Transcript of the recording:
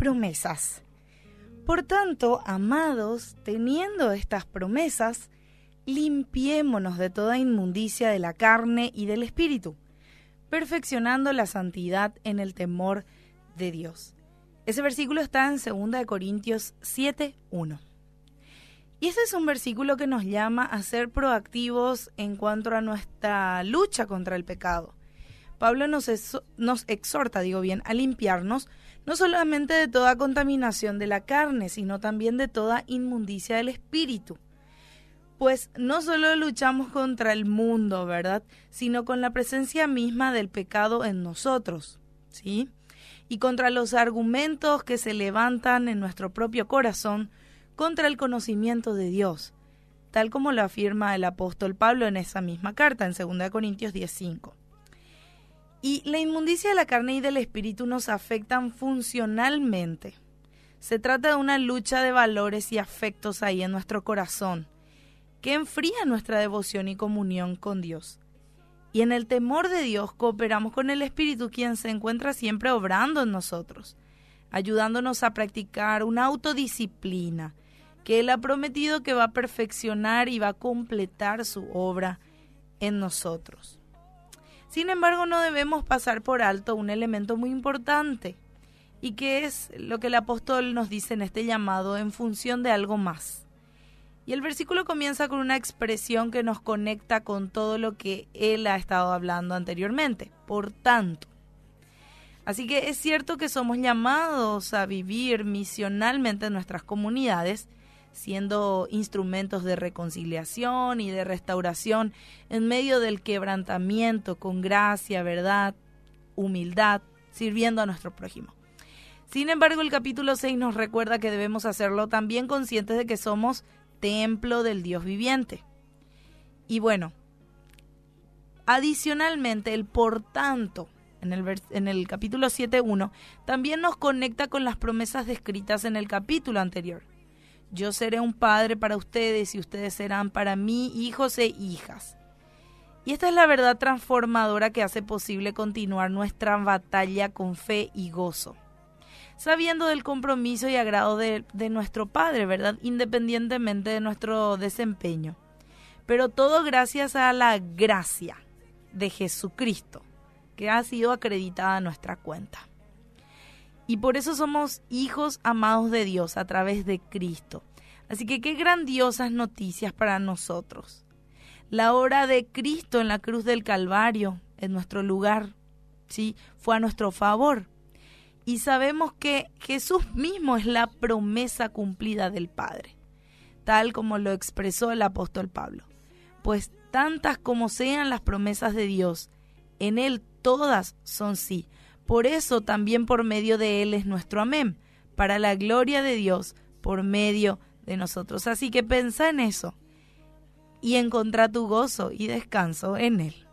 promesas. Por tanto, amados, teniendo estas promesas, limpiémonos de toda inmundicia de la carne y del espíritu, perfeccionando la santidad en el temor de Dios. Ese versículo está en 2 Corintios 7, 1. Y este es un versículo que nos llama a ser proactivos en cuanto a nuestra lucha contra el pecado. Pablo nos, exhorta, digo bien, a limpiarnos no solamente de toda contaminación de la carne, sino también de toda inmundicia del espíritu. Pues no solo luchamos contra el mundo, ¿verdad? Sino con la presencia misma del pecado en nosotros, ¿sí? Y contra los argumentos que se levantan en nuestro propio corazón contra el conocimiento de Dios, tal como lo afirma el apóstol Pablo en esa misma carta, en 2 Corintios 10:5. Y la inmundicia de la carne y del espíritu nos afectan funcionalmente. Se trata de una lucha de valores y afectos ahí en nuestro corazón, que enfría nuestra devoción y comunión con Dios. Y en el temor de Dios cooperamos con el Espíritu, quien se encuentra siempre obrando en nosotros, ayudándonos a practicar una autodisciplina que Él ha prometido que va a perfeccionar y va a completar su obra en nosotros. Sin embargo, no debemos pasar por alto un elemento muy importante, y que es lo que el apóstol nos dice en este llamado en función de algo más. Y el versículo comienza con una expresión que nos conecta con todo lo que él ha estado hablando anteriormente. Por tanto. Así que es cierto que somos llamados a vivir misionalmente en nuestras comunidades, siendo instrumentos de reconciliación y de restauración en medio del quebrantamiento con gracia, verdad, humildad, sirviendo a nuestro prójimo. Sin embargo, el capítulo 6 nos recuerda que debemos hacerlo también conscientes de que somos templo del Dios viviente. Y bueno, adicionalmente, el por tanto, en el, en el capítulo 7.1, también nos conecta con las promesas descritas en el capítulo anterior. Yo seré un padre para ustedes y ustedes serán para mí hijos e hijas. Y esta es la verdad transformadora que hace posible continuar nuestra batalla con fe y gozo, sabiendo del compromiso y agrado de, nuestro Padre, ¿verdad? Independientemente de nuestro desempeño. Pero todo gracias a la gracia de Jesucristo, que ha sido acreditada a nuestra cuenta. Y por eso somos hijos amados de Dios a través de Cristo. Así que qué grandiosas noticias para nosotros. La obra de Cristo en la cruz del Calvario, en nuestro lugar, ¿sí? fue a nuestro favor. Y sabemos que Jesús mismo es la promesa cumplida del Padre, tal como lo expresó el apóstol Pablo. Pues tantas como sean las promesas de Dios, en Él todas son sí, por eso también por medio de Él es nuestro amén, para la gloria de Dios por medio de nosotros. Así que pensa en eso y encontra tu gozo y descanso en Él.